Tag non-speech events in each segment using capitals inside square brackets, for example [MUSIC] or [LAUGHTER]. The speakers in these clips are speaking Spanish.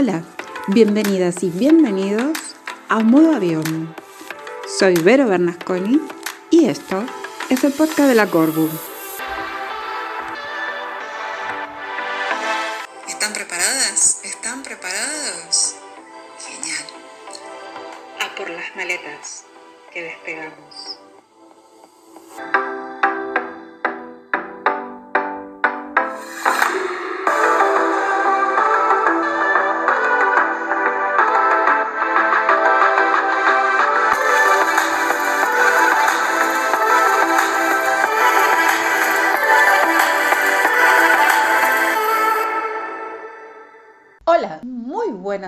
Hola, bienvenidas y bienvenidos a Modo Avión. Soy Vero Bernasconi y esto es el podcast de la Corbu.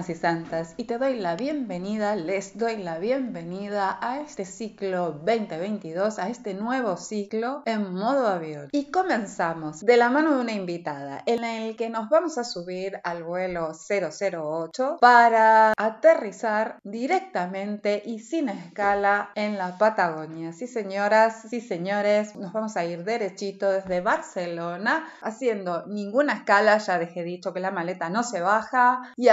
Y santas y te doy la bienvenida, les doy la bienvenida a este ciclo 2022, a este nuevo ciclo en modo avión. Y comenzamos de la mano de una invitada en el que nos vamos a subir al vuelo 008 para aterrizar directamente y sin escala en la Patagonia. Sí señoras, sí señores, nos vamos a ir derechito desde Barcelona haciendo ninguna escala, ya dejé dicho que la maleta no se baja y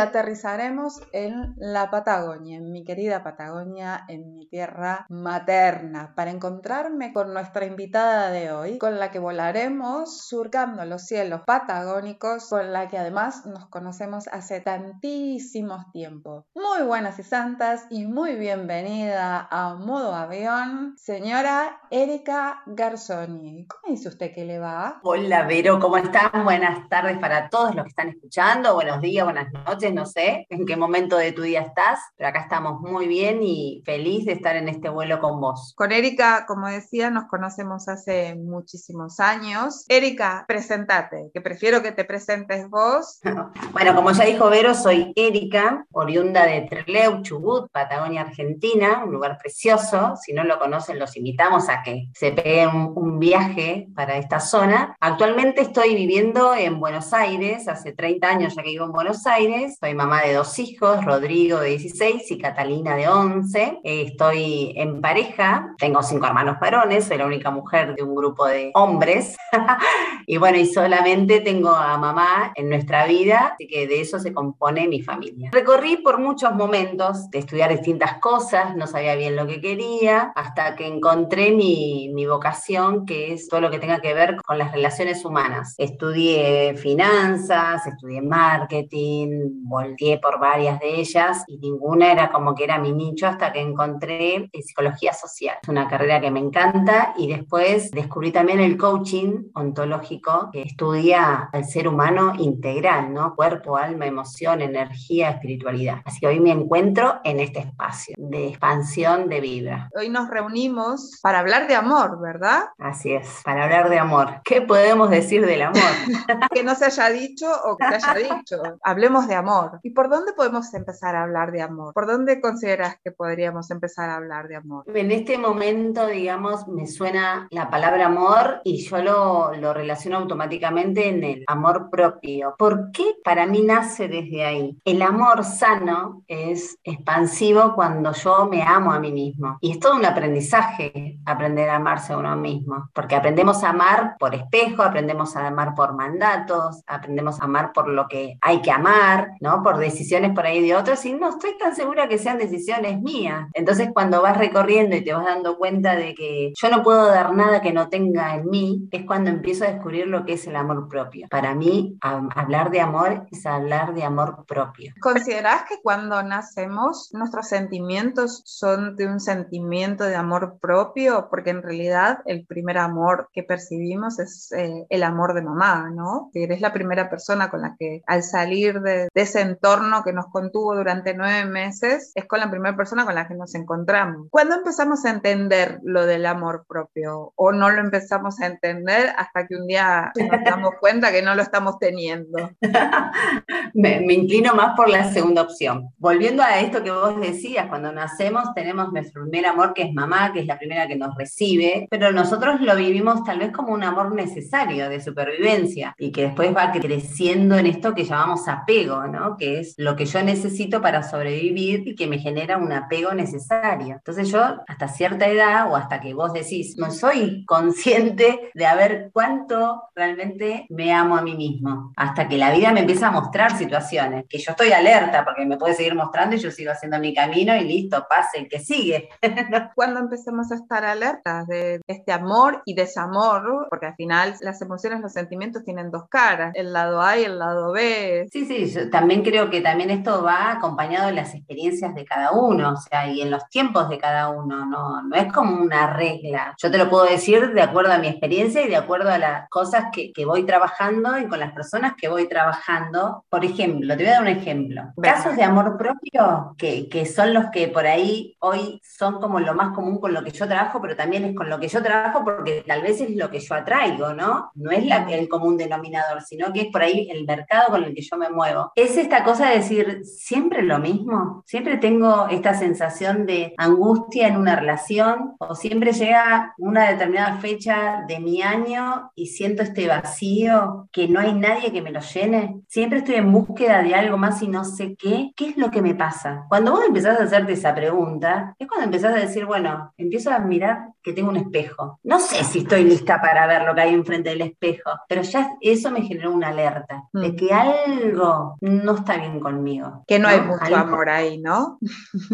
aterrizaremos en la Patagonia, en mi querida Patagonia, en mi tierra materna, para encontrarme con nuestra invitada de hoy, con la que volaremos surcando los cielos patagónicos, con la que además nos conocemos hace tantísimos tiempo. Muy buenas y santas y muy bienvenida a Modo Avión, señora Erika Garzoni. ¿Cómo dice usted que le va? Hola Vero, ¿cómo están? Buenas tardes para todos los que están escuchando, buenos días buenas noches, no sé en qué momento de tu día estás, pero acá estamos muy bien y feliz de estar en este vuelo con vos. Con Erika, como decía, nos conocemos hace muchísimos años. Erika, presentate, que prefiero que te presentes vos. [LAUGHS] bueno, como ya dijo Vero, soy Erika, oriunda de Trelew, Chubut, Patagonia, Argentina, un lugar precioso. Si no lo conocen, los invitamos a que se peguen un, un viaje para esta zona. Actualmente estoy viviendo en Buenos Aires, hace 30 años ya que vivo en Buenos Aires, soy mamá de dos hijos, Rodrigo de 16 y Catalina de 11. Eh, estoy en pareja, tengo cinco hermanos varones, soy la única mujer de un grupo de hombres. [LAUGHS] y bueno, y solamente tengo a mamá en nuestra vida, así que de eso se compone mi familia. Recorrí por muchos momentos de estudiar distintas cosas, no sabía bien lo que quería, hasta que encontré mi, mi vocación, que es todo lo que tenga que ver con las relaciones humanas. Estudié finanzas, estudié marketing, volteé por varias de ellas y ninguna era como que era mi nicho hasta que encontré psicología social. Es una carrera que me encanta y después descubrí también el coaching ontológico que estudia al ser humano integral, ¿no? Cuerpo, alma, emoción, energía, espiritualidad. Así que hoy me encuentro en este espacio de expansión de vida. Hoy nos reunimos para hablar de amor, ¿verdad? Así es, para hablar de amor. ¿Qué podemos decir del amor? [LAUGHS] que no se haya dicho o que se haya dicho. Hablemos de amor. ¿Y por dónde podemos empezar a hablar de amor? ¿Por dónde consideras que podríamos empezar a hablar de amor? En este momento, digamos, me suena la palabra amor y yo lo, lo relaciono automáticamente en el amor propio. ¿Por qué para mí nace desde ahí? El amor sano es expansivo cuando yo me amo a mí mismo. Y es todo un aprendizaje aprender a amarse a uno mismo, porque aprendemos a amar por espejo, aprendemos a amar por mandatos, aprendemos a amar por lo que hay que amar, ¿no? Por decisiones por ahí de otros, y no estoy tan segura que sean decisiones mías. Entonces, cuando vas recorriendo y te vas dando cuenta de que yo no puedo dar nada que no tenga en mí, es cuando empiezo a descubrir lo que es el amor propio. Para mí, a, hablar de amor es hablar de amor propio. ¿Considerás que cuando nacemos nuestros sentimientos son de un sentimiento de amor propio? Porque en realidad el primer amor que percibimos es eh, el amor de mamá, ¿no? Que eres la primera persona con la que al salir de, de, ese entorno que nos contuvo durante nueve meses, es con la primera persona con la que nos encontramos. ¿Cuándo empezamos a entender lo del amor propio? ¿O no lo empezamos a entender hasta que un día [LAUGHS] nos damos cuenta que no lo estamos teniendo? [LAUGHS] me, me, inclino más por la segunda opción. Volviendo a esto que vos decías, cuando nacemos tenemos nuestro primer amor que es mamá, que es la primera que nos recibe, pero nosotros lo vivimos tal vez como un amor necesario de supervivencia y que después va creciendo en esto que llamamos apego, ¿no? Que es lo que yo necesito para sobrevivir y que me genera un apego necesario. Entonces yo hasta cierta edad o hasta que vos decís, no soy consciente de a ver cuánto realmente me amo a mí mismo, hasta que la vida me empieza a mostrar situaciones, que yo estoy alerta porque me puede seguir mostrando y yo sigo haciendo mi camino y listo, pase el que sigue. [LAUGHS] Cuando empecemos a estar alertas de este amor y desamor, porque al final las emociones, los sentimientos tienen dos caras, el lado A y el lado B. Sí, sí, yo también creo que también esto va acompañado de las experiencias de cada uno, o sea, y en los tiempos de cada uno, no, no es como una regla. Yo te lo puedo decir de acuerdo a mi experiencia y de acuerdo a las cosas que, que voy trabajando y con las personas que voy trabajando. Por ejemplo, te voy a dar un ejemplo. Casos de amor propio que, que son los que por ahí hoy son como lo más común con lo que yo trabajo, pero también es con lo que yo trabajo porque tal vez es lo que yo atraigo, ¿no? No es la, el común denominador, sino que es por ahí el mercado con el que yo me muevo. Es esta cosa de decir, siempre lo mismo, siempre tengo esta sensación de angustia en una relación o siempre llega una determinada fecha de mi año y siento este vacío que no hay nadie que me lo llene. Siempre estoy en búsqueda de algo más y no sé qué. ¿Qué es lo que me pasa? Cuando vos empezás a hacerte esa pregunta, es cuando empezás a decir, bueno, empiezo a mirar que tengo un espejo. No sé si estoy lista para ver lo que hay enfrente del espejo, pero ya eso me generó una alerta de mm. que algo no está bien conmigo. [LAUGHS] Que no, hay mucho amor ahí, ¿no?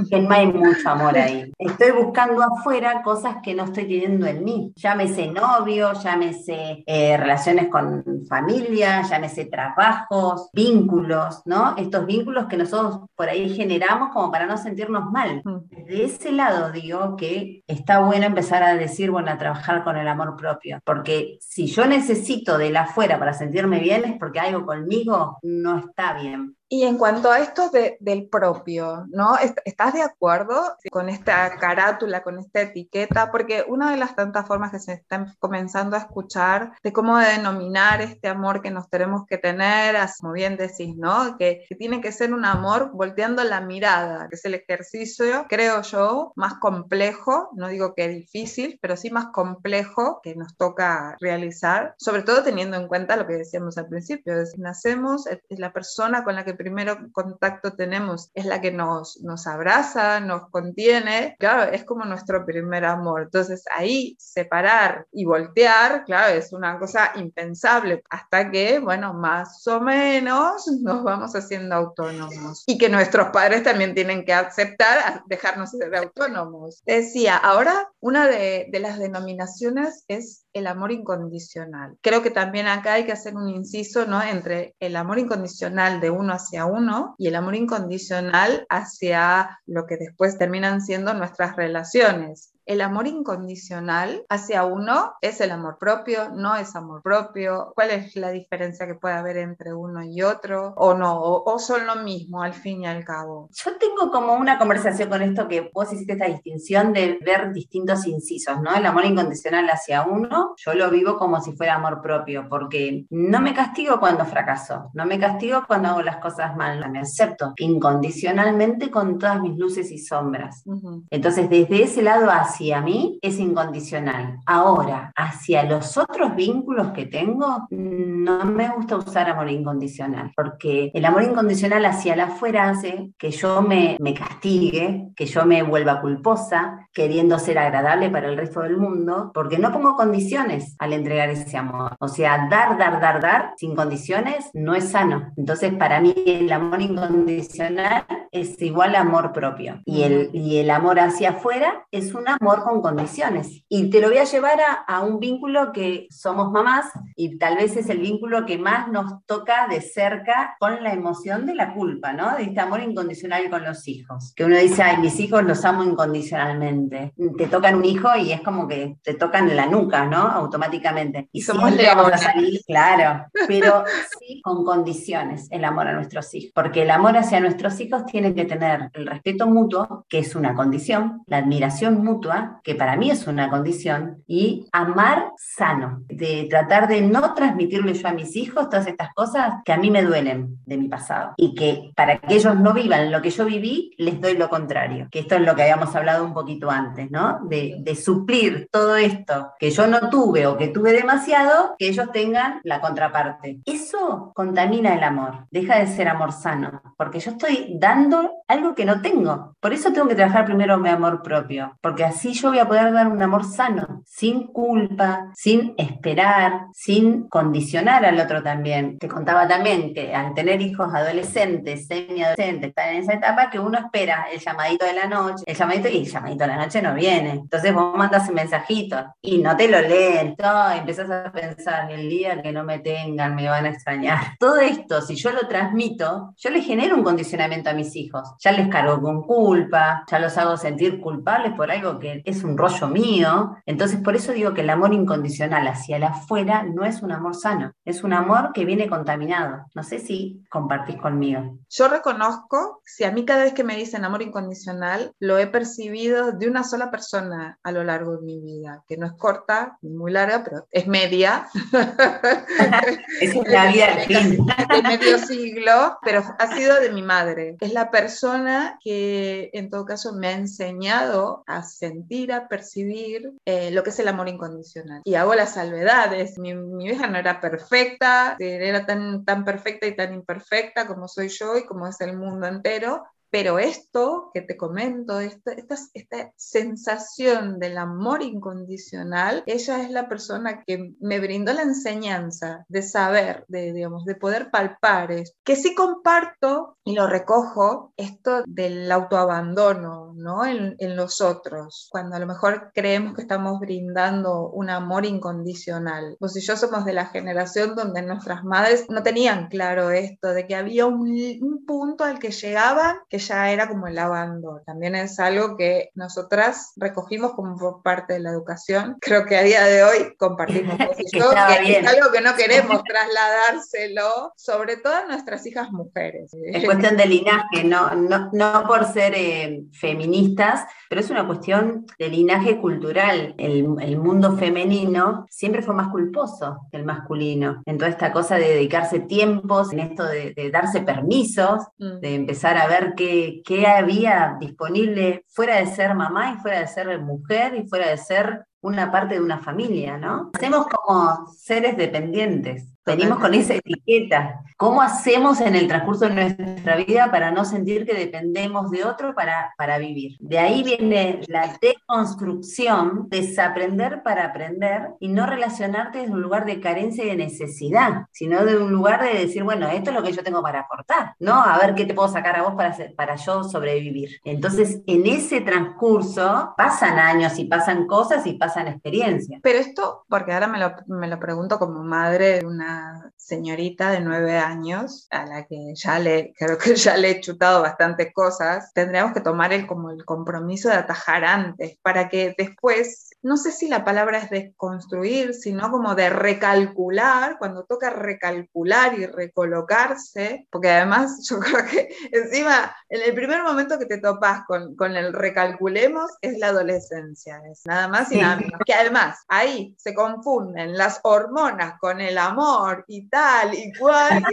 Que no hay mucho amor ahí. Estoy buscando afuera cosas que no estoy teniendo en mí. Llámese novio, llámese eh, relaciones con familia, llámese trabajos, vínculos, ¿no? Estos vínculos que nosotros por ahí generamos como para no sentirnos mal. Mm. De ese lado digo que está bueno empezar a decir, bueno, a trabajar con el amor propio, porque si yo necesito de la afuera para sentirme bien es porque algo conmigo no está bien. Y en cuanto a esto del propio, ¿no? ¿Estás de acuerdo con esta carátula, con esta etiqueta? Porque una de las tantas formas que se están comenzando a escuchar de cómo denominar este amor que nos tenemos que tener, como bien decís, ¿no? Que, que tiene que ser un amor volteando la mirada, que es el ejercicio, creo yo, más complejo, no digo que difícil, pero sí más complejo que nos toca realizar, sobre todo teniendo en cuenta lo que decíamos al principio, es nacemos, es la persona con la que primero contacto tenemos es la que nos, nos abraza, nos contiene, claro, es como nuestro primer amor. Entonces ahí separar y voltear, claro, es una cosa impensable hasta que, bueno, más o menos nos vamos haciendo autónomos. Y que nuestros padres también tienen que aceptar dejarnos ser autónomos. Decía, ahora una de, de las denominaciones es el amor incondicional. Creo que también acá hay que hacer un inciso ¿no? entre el amor incondicional de uno hacia uno y el amor incondicional hacia lo que después terminan siendo nuestras relaciones el amor incondicional hacia uno es el amor propio, no es amor propio, cuál es la diferencia que puede haber entre uno y otro, o no, o, son lo mismo al fin y al cabo. Yo tengo como una conversación con esto que vos hiciste esta distinción de ver distintos incisos, ¿no? El amor incondicional hacia uno, yo lo vivo como si fuera amor propio, porque no me castigo cuando fracaso, no me castigo cuando hago las cosas mal, me acepto incondicionalmente con todas mis luces y sombras. Entonces, desde ese lado hacia hacia mí es incondicional. Ahora, hacia los otros vínculos que tengo, no me gusta usar amor incondicional, porque el amor incondicional hacia la afuera hace que yo me, me castigue, que yo me vuelva culposa, queriendo ser agradable para el resto del mundo, porque no pongo condiciones al entregar ese amor. O sea, dar, dar, dar, dar sin condiciones no es sano. Entonces, para mí el amor incondicional es igual a amor propio. Y el, y el amor hacia afuera es un amor con condiciones. Y te lo voy a llevar a, un vínculo que somos mamás y tal vez es el vínculo que más nos toca de cerca con la emoción de la culpa, ¿no? De este amor incondicional con los hijos. Que uno dice, ay, mis hijos los amo incondicionalmente. Te tocan un hijo y es como que te tocan en la nuca, ¿no? Automáticamente. Y somos vamos a salir, claro, pero sí con condiciones el amor a nuestros hijos. Porque el amor hacia nuestros hijos tiene que tener el respeto mutuo, que es una condición, la admiración mutua, que para mí es una condición, y amar sano, de tratar de no transmitirle yo a mis hijos todas estas cosas que a mí me duelen de mi pasado y que para que ellos no vivan lo que yo viví, les doy lo contrario, que esto es lo que habíamos hablado un poquito antes, ¿no? De, de suplir todo esto que yo no tuve o que tuve demasiado, que ellos tengan la contraparte. Eso contamina el amor, deja de ser amor sano, porque yo estoy dando algo que no tengo. Por eso tengo que trabajar primero mi amor propio, porque así yo voy a poder dar un amor sano, sin culpa, sin esperar, sin condicionar al otro también. Te contaba también que al tener hijos adolescentes, semi-adolescentes, están en esa etapa que uno espera el llamadito de la noche, el llamadito y el llamadito de la noche no viene. Entonces vos mandas un mensajito y no te lo leen, todo, y empezás a pensar, el día que no me tengan me van a extrañar. Todo esto, si yo lo transmito, yo le genero un condicionamiento a mis hijos. Ya les cargo con culpa, ya los hago sentir culpables por algo que es un rollo mío. Entonces, por eso digo que el amor incondicional hacia el afuera no es un amor sano, es un amor que viene contaminado. No sé si compartís conmigo. Yo reconozco, si a mí cada vez que me dicen amor incondicional, lo he percibido de una sola persona a lo largo de mi vida, que no es corta ni muy larga, pero es media. [LAUGHS] es la vida [LAUGHS] de medio siglo, pero ha sido de mi madre. Es la persona que en todo caso me ha enseñado a sentir, a percibir eh, lo que es el amor incondicional. Y hago las salvedades. Mi, mi vieja no era perfecta, era tan, tan perfecta y tan imperfecta como soy yo y como es el mundo entero, pero esto que te comento, esta, esta, esta, sensación del amor incondicional, ella es la persona que me brindó la enseñanza de saber, de, digamos, de poder palpar esto. Que sí comparto y lo recojo, esto del autoabandono, ¿no? En, en los otros, cuando a lo mejor creemos que estamos brindando un amor incondicional. Vos y yo somos de la generación donde nuestras madres no tenían claro esto, de que había un, un punto al que llegaban que ya era como el abandono. También es algo que nosotras recogimos como parte de la educación. Creo que a día de hoy compartimos [LAUGHS] que, es algo que no queremos trasladárselo, sobre todo a nuestras hijas mujeres. Es cuestión de linaje, no, no, no por ser eh, feministas, pero es una cuestión de linaje cultural. El, el, mundo femenino siempre fue más culposo que el masculino. En toda esta cosa de dedicarse tiempos, en esto de, de darse permisos, mm. de empezar a ver qué qué, había disponible fuera de ser mamá y fuera de ser mujer y fuera de ser una parte de una familia, ¿no? Hacemos como seres dependientes. Venimos con esa etiqueta. ¿Cómo hacemos en el transcurso de nuestra vida para no sentir que dependemos de otro para, para vivir? De ahí viene la deconstrucción, desaprender para aprender y no relacionarte desde un lugar de carencia y de necesidad, sino de un lugar de decir, bueno, esto es lo que yo tengo para aportar, ¿no? A ver qué te puedo sacar a vos para, para yo sobrevivir. Entonces, en ese transcurso pasan años y pasan cosas y pasan experiencias. Pero esto, porque ahora me lo, me lo pregunto como madre de una señorita de nueve años a la que ya le, creo que ya le he chutado bastantes cosas, tendríamos que tomar el, como el compromiso de atajar antes para que después, no sé si la palabra es desconstruir, sino como de recalcular, cuando toca recalcular y recolocarse, porque además [LAUGHS] yo creo que encima en el primer momento que te topas con, con el recalculemos es la adolescencia, es nada más y nada menos. Que además ahí se confunden las hormonas con el amor y tal y cual.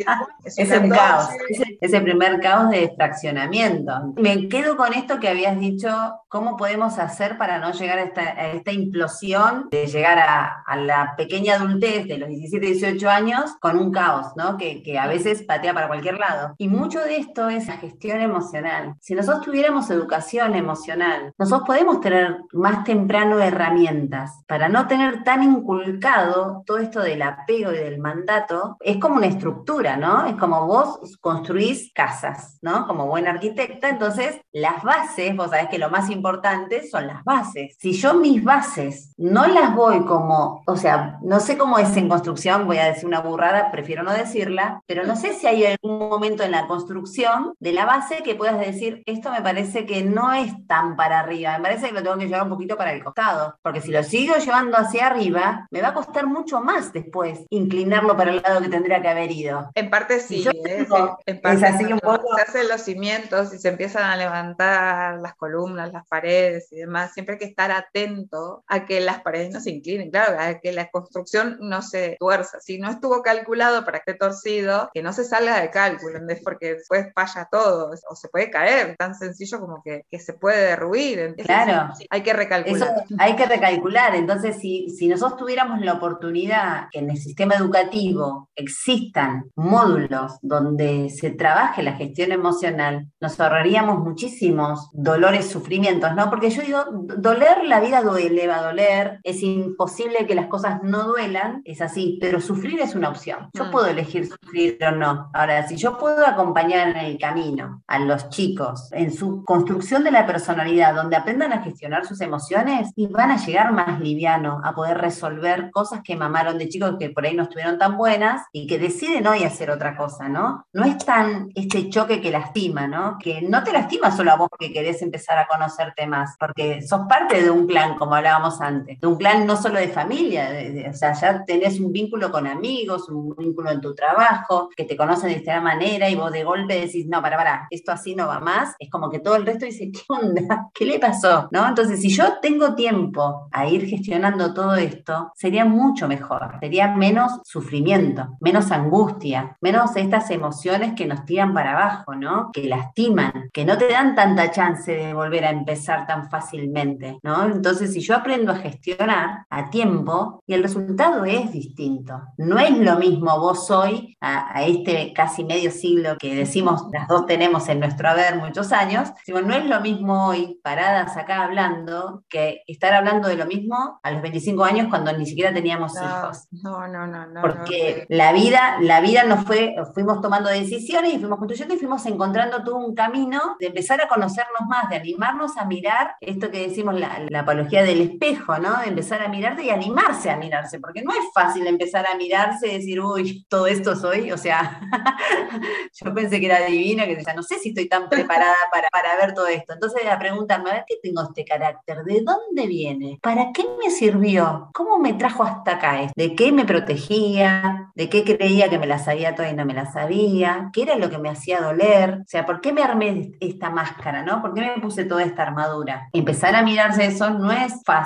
es, [LAUGHS] el caos, ese, primer caos de fraccionamiento. Me quedo con esto que habías dicho, ¿cómo podemos hacer para no llegar a esta, implosión de llegar a, la pequeña adultez de los 17, 18 años con un caos, ¿no? Que, que a veces patea para cualquier lado. Y mucho de esto es la gestión emocional. Si nosotros tuviéramos educación emocional, nosotros podemos tener más temprano herramientas para no tener tan inculcado todo esto del apego y del mandato es como una estructura, ¿no? Es como vos construís casas, ¿no? Como buen arquitecta, entonces las bases, vos sabés que lo más importante son las bases. Si yo mis bases no las voy como, o sea, no sé cómo es en construcción, voy a decir una burrada, prefiero no decirla, pero no sé si hay algún momento en la construcción de la base que puedas decir, esto me parece que no es tan para arriba, me parece que lo tengo que llevar un poquito para el costado, porque si lo sigo llevando hacia arriba, me va a costar mucho más después inclinarlo para el lado que tendría que haber ido. En parte sí, ¿eh? en parte es así un poco. Se hacen los cimientos y se empiezan a levantar las columnas, las paredes y demás, siempre hay que estar atento a que las paredes no se inclinen, claro, a que la construcción no se tuerza. Si no estuvo calculado para que esté torcido, que no se salga de cálculo, porque después falla todo o se puede caer, tan sencillo como que, que se puede derruir. claro. hay que recalcular. hay que recalcular. Entonces, si, si nosotros tuviéramos la oportunidad que en el sistema educativo existan módulos donde se trabaje la gestión emocional, nos ahorraríamos muchísimos dolores, sufrimientos, ¿no? Porque yo digo, doler, la vida duele, va a doler, es imposible que las cosas no duelan, es así, pero sufrir es una opción. Yo mm. puedo elegir sufrir o no. Ahora, si yo puedo acompañar en el camino a los chicos en su construcción de la personalidad, donde aprendan a gestionar sus emociones y van a llegar más liviano a poder resolver cosas que mamaron de chicos que por ahí no estuvieron tan buenas y que deciden hoy hacer otra cosa, ¿no? No es tan este choque que lastima, ¿no? Que no te lastima solo a vos que querés empezar a conocerte más, porque sos parte de un clan, como hablábamos antes, un clan no solo de familia, o sea, ya tenés un vínculo con amigos, un vínculo en tu trabajo, que te conocen de esta manera y vos de golpe decís, no, para, para, esto así no va más, es como que todo el resto dice, ¿qué onda? [LAUGHS] ¿Qué le pasó? ¿No? Entonces, si yo tengo tiempo a ir gestionando todo esto, sería mucho mejor, sería menos sufrimiento, menos angustia, menos estas emociones que nos tiran para abajo, ¿no? Que lastiman, que no te dan tanta chance de volver a empezar tan fácilmente, ¿no? Entonces, si yo aprendo a gestionar a tiempo y el resultado es distinto, no es lo mismo vos hoy a, a este casi medio siglo que decimos las dos tenemos en nuestro haber muchos años, no es lo mismo hoy paradas acá hablando que estar hablando de lo mismo a los 25 años cuando ni siquiera teníamos hijos. No, no, no, no. Porque la vida, la vida nos fue, fuimos tomando decisiones y fuimos construyendo y fuimos encontrando todo un camino de empezar a conocernos más, de animarnos a mirar esto que decimos la, la apología del espejo, ¿no? De empezar a mirarte y animarse a mirarse, porque no es fácil empezar a mirarse y decir, uy, todo esto soy, o sea, [LAUGHS] yo pensé que era divina, que ya no sé si estoy tan preparada para, para ver todo esto. Entonces a preguntarme, a ¿qué tengo este carácter? ¿De dónde viene? ¿Para qué me sirvió? ¿Cómo me trajo hasta acá? ¿De qué me protegía? ¿De qué creía que me la sabía toda y no me la sabía? ¿Qué era lo que me hacía doler? O sea, ¿por qué me armé esta máscara, no? ¿Por qué me puse toda esta armadura? Empezar a mirarse eso no es fácil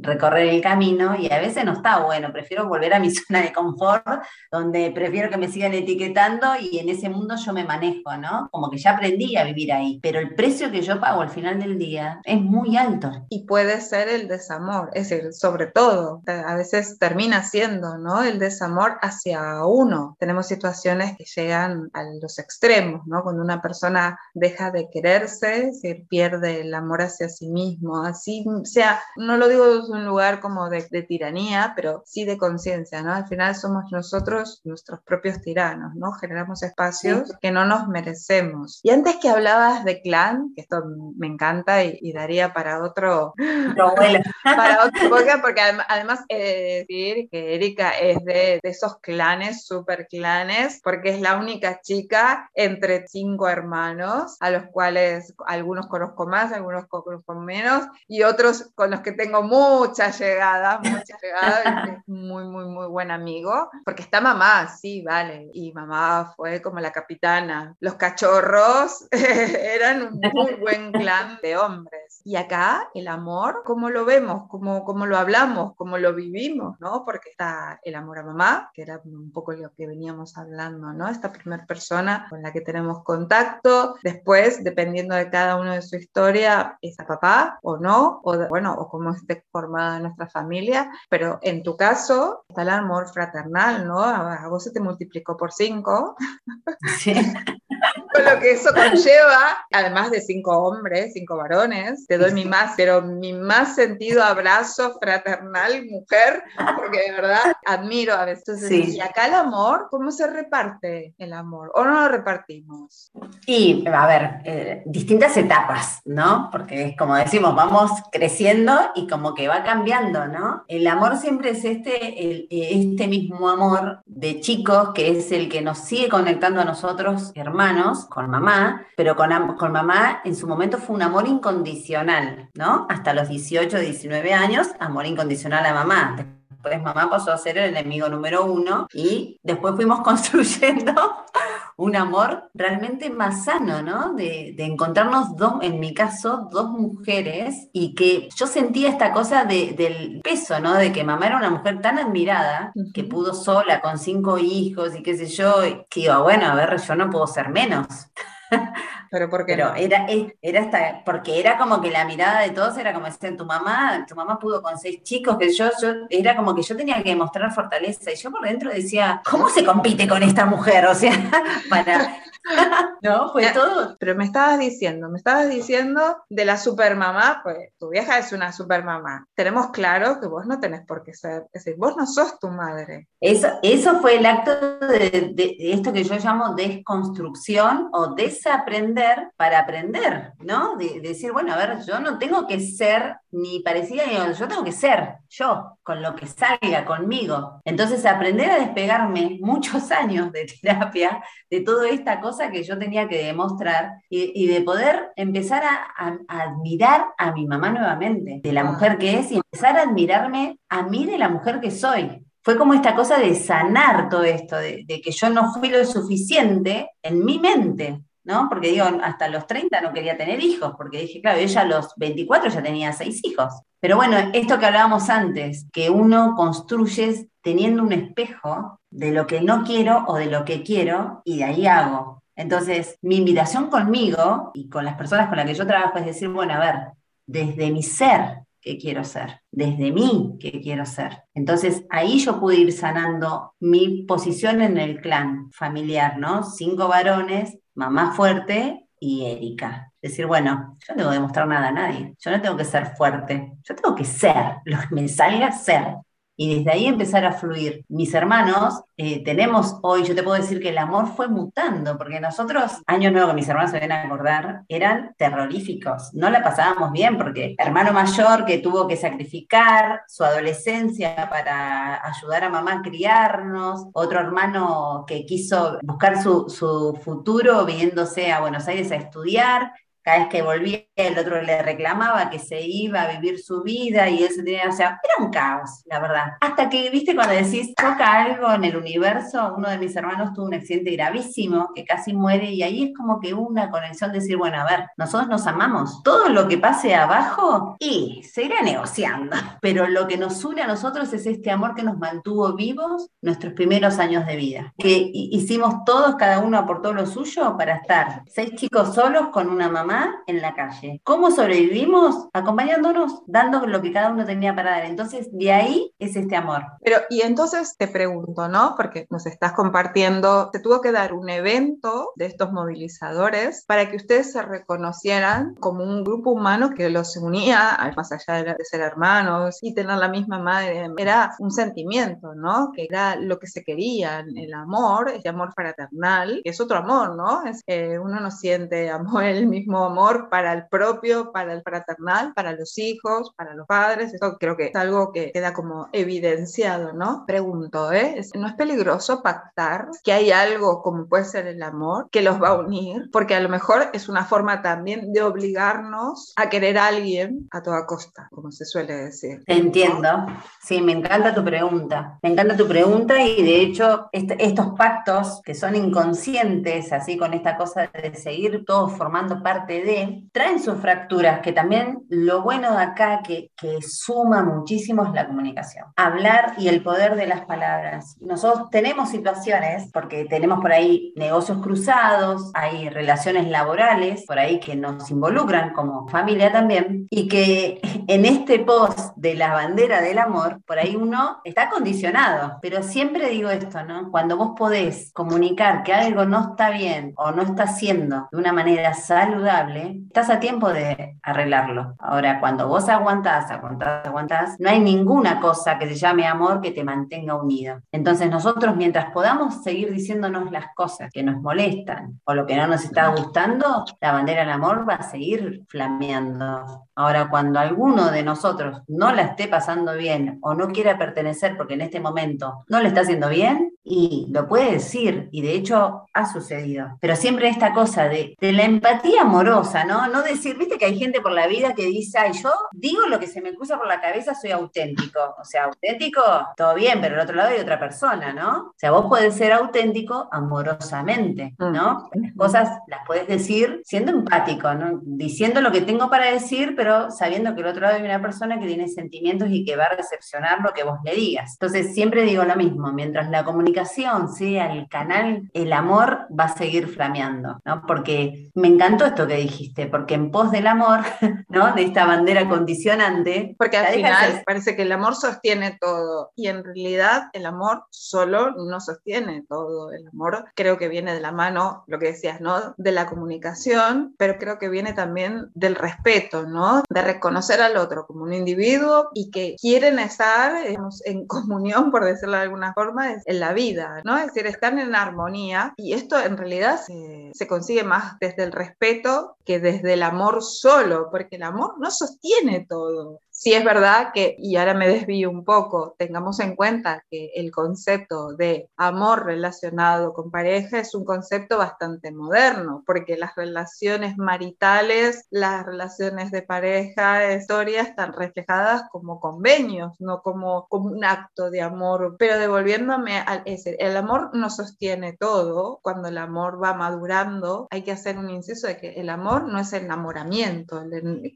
recorrer el camino y a veces no está bueno. Prefiero volver a mi [LAUGHS] zona de confort, donde prefiero que me sigan etiquetando y en ese mundo yo me manejo, ¿no? Como que ya aprendí a vivir ahí, pero el precio que yo pago al final del día es muy alto. Y puede ser el desamor, es decir, sobre todo, a veces termina siendo, ¿no? El desamor hacia uno. Tenemos situaciones que llegan a los extremos, ¿no? Cuando una persona deja de quererse, se pierde el amor hacia sí mismo, así sea, no lo digo desde un lugar como de, de tiranía, pero sí de conciencia, ¿no? Al final somos nosotros nuestros propios tiranos, ¿no? Generamos espacios que no nos merecemos. Y antes que hablabas de clan, que esto me encanta y, daría para otro, [LAUGHS] para otro porque además he de decir que Erika es de, esos clanes, super clanes, porque es la única chica entre cinco hermanos, a los cuales algunos conozco más, algunos conozco menos, y otros con los que tengo mucha llegada, mucha llegada, muy, muy, muy buen amigo, porque está mamá, sí, vale, y mamá fue como la capitana. Los cachorros [LAUGHS] eran un muy buen clan de hombres. Y acá el amor, ¿cómo lo vemos? ¿Cómo, cómo lo hablamos? ¿Cómo lo vivimos? ¿no? Porque está el amor a mamá, que era un poco lo que veníamos hablando, ¿no? Esta primera persona con la que tenemos contacto. Después, dependiendo de cada uno de su historia, es a papá o no, o bueno, o cómo esté formada nuestra familia. Pero en tu caso, está el amor fraternal, ¿no? A vos se te multiplicó por cinco. Sí. [LAUGHS] con lo que eso conlleva, además de cinco hombres, cinco varones, te doy mi más, pero mi más sentido abrazo fraternal, mujer, porque de verdad admiro a veces. Y acá el amor, ¿cómo se reparte el amor? ¿O no lo repartimos? Y, a ver, eh, distintas etapas, ¿no? Porque es como decimos, vamos creciendo y como que va cambiando, ¿no? El amor siempre es este, este mismo amor de chicos que es el que nos sigue conectando a nosotros, hermanos, con mamá, pero con, con mamá en su momento fue un amor incondicional, ¿no? Hasta los 18, 19 años, amor incondicional a mamá. Después mamá pasó a ser el enemigo número uno y después fuimos [LAUGHS] construyendo un amor realmente más sano, ¿no? De, encontrarnos dos, en mi caso, dos mujeres y que yo sentía esta cosa del peso, ¿no? De que mamá era una mujer tan admirada que pudo sola con cinco hijos y qué sé yo, que iba, bueno, a ver, yo no puedo ser menos. [LAUGHS] Pero porque era, era hasta, porque era como que la mirada de todos era como decir, tu mamá, tu mamá pudo con seis chicos, que yo, yo, era como que yo tenía que demostrar fortaleza. Y yo por dentro decía, ¿cómo se compite con esta mujer? O sea, [LAUGHS] para, [LAUGHS] no, fue todo. Pero me estabas diciendo, me estabas diciendo de la supermamá, pues tu vieja es una supermamá. Tenemos claro que vos no tenés por qué ser, es decir, vos no sos tu madre. Eso, eso fue el acto de, esto que yo llamo desconstrucción o desaprender para aprender, ¿no? De, decir, bueno, a ver, yo no tengo que ser ni parecida ni yo tengo que ser yo, con lo que salga conmigo. Entonces, aprender a despegarme muchos [LAUGHS] años de terapia de toda esta cosa que yo tenía que demostrar y, de poder empezar a, admirar a mi mamá nuevamente, de la mujer que es, y empezar a admirarme a mí de la mujer que soy. Fue como esta cosa de sanar todo esto, de, que yo no fui lo suficiente en mi mente, ¿no? Porque digo, hasta los 30 no quería tener hijos, porque dije, claro, ella a los 24 ya tenía seis hijos. Pero bueno, esto que hablábamos antes, que uno construye teniendo un espejo de lo que no quiero o de lo que quiero, y de ahí hago. Entonces, mi invitación conmigo y con las personas con las que yo trabajo es decir, bueno, a ver, desde mi ser, ¿qué quiero ser? Desde mí, ¿qué quiero ser? Entonces, ahí yo pude ir sanando mi posición en el clan familiar, ¿no? Cinco varones, mamá fuerte y Erika. Decir, bueno, yo no tengo que demostrar nada a nadie, yo no tengo que ser fuerte, yo tengo que ser, lo que me salga ser y desde ahí empezar a fluir. Mis hermanos, eh, tenemos hoy, yo te puedo decir que el amor fue mutando, porque nosotros, años nuevos que mis hermanos se ven a acordar, eran terroríficos, no la pasábamos bien, porque hermano mayor que tuvo que sacrificar su adolescencia para ayudar a mamá a criarnos, otro hermano que quiso buscar su, su futuro viniéndose a Buenos Aires a estudiar, cada vez que volvía el otro le reclamaba que se iba a vivir su vida y él se tenía, o sea, era un caos, la verdad. Hasta que, viste, cuando decís, toca algo en el universo, uno de mis hermanos tuvo un accidente gravísimo, que casi muere, y ahí es como que una conexión de decir, bueno, a ver, nosotros nos amamos, todo lo que pase abajo, y se irá negociando, [LAUGHS] pero lo que nos une a nosotros es este amor que nos mantuvo vivos nuestros primeros años de vida, que hicimos todos, cada uno aportó lo suyo para estar seis chicos solos con una mamá en la calle. ¿Cómo sobrevivimos? Acompañándonos, dando lo que cada uno tenía para dar. Entonces, de ahí es este amor. Pero, y entonces te pregunto, ¿no? Porque nos estás compartiendo, se tuvo que dar un evento de estos movilizadores para que ustedes se reconocieran como un grupo humano que los unía, más allá de ser hermanos y tener la misma madre. Era un sentimiento, ¿no? Que era lo que se quería, el amor, el amor fraternal, que es otro amor, ¿no? Es, eh, uno no siente amor [LAUGHS] el mismo amor para el propio, para el fraternal, para los hijos, para los padres. Esto creo que es algo que queda como evidenciado, ¿no? Pregunto, ¿eh? ¿No es peligroso pactar que hay algo como puede ser el amor que los va a unir? Porque a lo mejor es una forma también de obligarnos a querer a alguien a toda costa, como se suele decir. Entiendo. Sí, me encanta tu pregunta. Me encanta tu pregunta y de hecho estos pactos que son inconscientes, así con esta cosa de seguir todos formando parte parte de, traen sus fracturas, que también lo bueno de acá que, que suma muchísimo es la comunicación. Hablar y el poder de las palabras. Nosotros tenemos situaciones, porque tenemos por ahí negocios cruzados, hay relaciones laborales por ahí que nos involucran como familia también, y que [LAUGHS] en este post de la bandera del amor, por ahí uno está condicionado, pero siempre digo esto, ¿no? Cuando vos podés comunicar que algo no está bien o no está haciendo de una manera saludable, estás a tiempo de arreglarlo. Ahora, cuando vos aguantás, aguantás, aguantás, no hay ninguna cosa que se llame amor que te mantenga unido. Entonces nosotros, mientras podamos seguir diciéndonos las cosas que nos molestan o lo que no nos está gustando, la bandera del amor va a seguir flameando. Ahora, cuando alguno de nosotros no la esté pasando bien o no quiera pertenecer porque en este momento no le está haciendo bien, y lo puede decir, y de hecho ha sucedido. Pero siempre esta cosa de, de, la empatía amorosa, ¿no? No decir, viste que hay gente por la vida que dice, ay, yo digo lo que se me cruza por la cabeza, soy auténtico. O sea, auténtico, todo bien, pero al otro lado hay otra persona, ¿no? O sea, vos podés ser auténtico amorosamente, ¿no? Las cosas las puedes decir siendo empático, ¿no? Diciendo lo que tengo para decir, pero sabiendo que al otro lado hay una persona que tiene sentimientos y que va a recepcionar lo que vos le digas. Entonces, siempre digo lo mismo, mientras la comunicación sea el canal, el amor va a seguir flameando, ¿no? Porque me encantó esto que dijiste, porque en pos del amor, [LAUGHS] ¿no? De esta bandera condicionante. Porque al final parece que el amor sostiene todo y en realidad el amor solo no sostiene todo. El amor creo que viene de la mano, lo que decías, ¿no? De la comunicación, pero creo que viene también del respeto, ¿no? De reconocer al otro como un individuo y que quieren estar en comunión, por decirlo de alguna forma, en la vida ¿no? Es decir, están en armonía y esto en realidad se, se consigue más desde el respeto que desde el amor solo, porque el amor no sostiene todo. Sí es verdad que, y ahora me desvío un poco, tengamos en cuenta que el concepto de amor relacionado con pareja es un concepto bastante moderno, porque las relaciones maritales, las relaciones de pareja, historia, están reflejadas como convenios, no como, como un acto de amor. Pero devolviéndome al ese, el amor no sostiene todo, cuando el amor va madurando, hay que hacer un inciso de que el amor no es enamoramiento,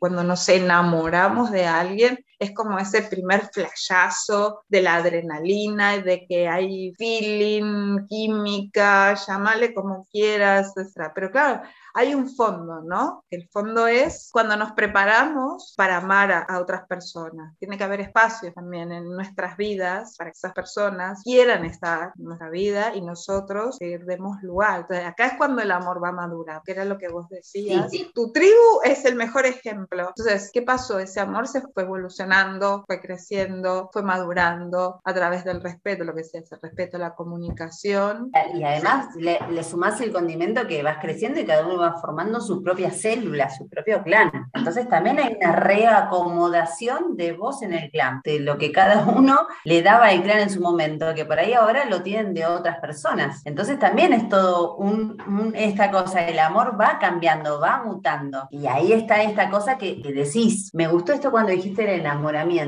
cuando nos enamoramos de alguien, es como ese primer flashazo de la adrenalina de que hay feeling, química, llámale como quieras, etc. Pero claro, hay un fondo, ¿no? El fondo es cuando nos preparamos para amar a, otras personas. Tiene que haber espacio también en nuestras vidas para que esas personas quieran estar en nuestra vida y nosotros demos lugar. Entonces, acá es cuando el amor va a madurar, que era lo que vos decías. Tu tribu es el mejor ejemplo. Entonces, ¿qué pasó? Ese amor se fue evolucionando, fue creciendo, fue madurando a través del respeto, lo que sea, el respeto, la comunicación. Y además le, le sumás el condimento que vas creciendo y cada uno va formando su propia célula, su propio clan. Entonces también hay una reacomodación de voz en el clan, de lo que cada uno le daba al clan en su momento, que por ahí ahora lo tienen de otras personas. Entonces también es todo un, esta cosa, el amor va cambiando, va mutando. Y ahí está esta cosa que, decís, me gustó esto cuando dijiste el enamoramiento.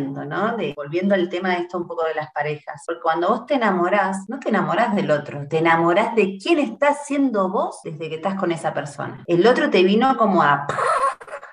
De, volviendo al tema de esto un poco de las parejas, porque cuando vos te enamorás, no te enamorás del otro, te enamorás de quién estás siendo vos desde que estás con esa persona. El otro te vino como a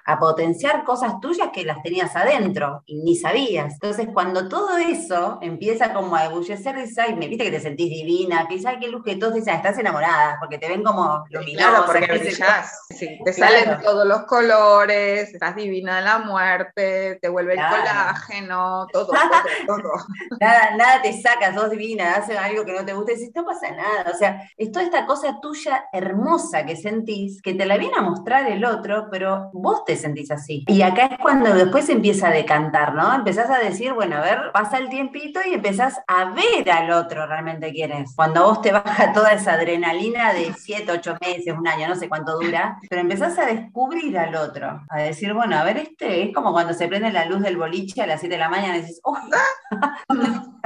a potenciar cosas tuyas que las tenías adentro y ni sabías. Entonces, cuando todo eso empieza como a ebullecer, dices, ay, me viste que te sentís divina, que qué luz que todos dicen, estás enamorada, porque te ven como luminosa. Claro, porque brillás, te salen todos los colores, estás divina de la muerte, te vuelve el colágeno, todo, [LAUGHS] todo, todo. nada, nada te saca, sos divina, haces algo que no te gusta y dices, no pasa nada. O sea, es toda esta cosa tuya hermosa que sentís, que te la viene a mostrar el otro, pero vos te sentís así. Y acá es cuando después empieza a decantar, ¿no? Empezás a decir, bueno, a ver, pasa el tiempito y empezás a ver al otro realmente quién es. Cuando vos te baja toda esa adrenalina de 7, 8 meses, un año, no sé cuánto dura, pero empezás a descubrir al otro, a decir, bueno, a ver, este es como cuando se prende la luz del boliche a las 7 de la mañana y dices, ¡oh! [LAUGHS]